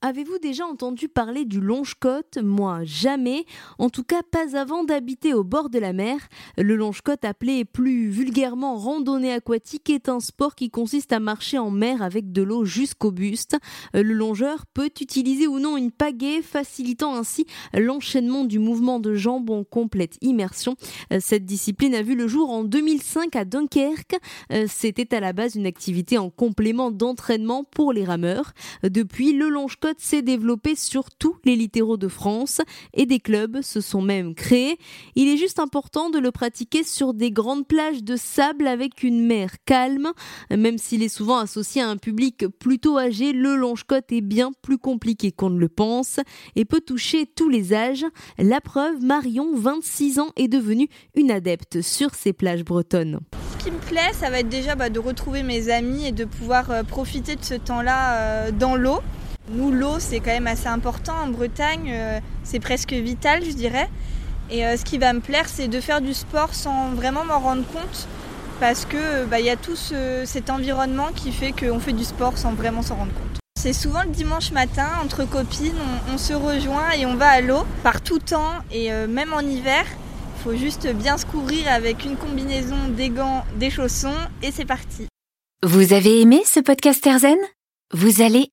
Avez-vous déjà entendu parler du longe-côte? Moi, jamais. En tout cas, pas avant d'habiter au bord de la mer. Le longe-côte, appelé plus vulgairement randonnée aquatique, est un sport qui consiste à marcher en mer avec de l'eau jusqu'au buste. Le longeur peut utiliser ou non une pagaie, facilitant ainsi l'enchaînement du mouvement de jambes en complète immersion. Cette discipline a vu le jour en 2005 à Dunkerque. C'était à la base une activité en complément d'entraînement pour les rameurs. Depuis, le longe-côte s'est développé sur tous les littéraux de France et des clubs se sont même créés. Il est juste important de le pratiquer sur des grandes plages de sable avec une mer calme. Même s'il est souvent associé à un public plutôt âgé, le longe-côte est bien plus compliqué qu'on ne le pense et peut toucher tous les âges. La preuve, Marion, 26 ans, est devenue une adepte sur ces plages bretonnes. Ce qui me plaît, ça va être déjà bah, de retrouver mes amis et de pouvoir euh, profiter de ce temps-là euh, dans l'eau. Nous, l'eau, c'est quand même assez important en Bretagne, euh, c'est presque vital, je dirais. Et euh, ce qui va me plaire, c'est de faire du sport sans vraiment m'en rendre compte, parce que bah, il y a tout cet environnement qui fait qu'on fait du sport sans vraiment s'en rendre compte. C'est souvent le dimanche matin, entre copines, on, se rejoint et on va à l'eau, par tout temps, et euh, même en hiver. Il faut juste bien se couvrir avec une combinaison, des gants, des chaussons, et c'est parti. Vous avez aimé ce podcast Erzen Vous allez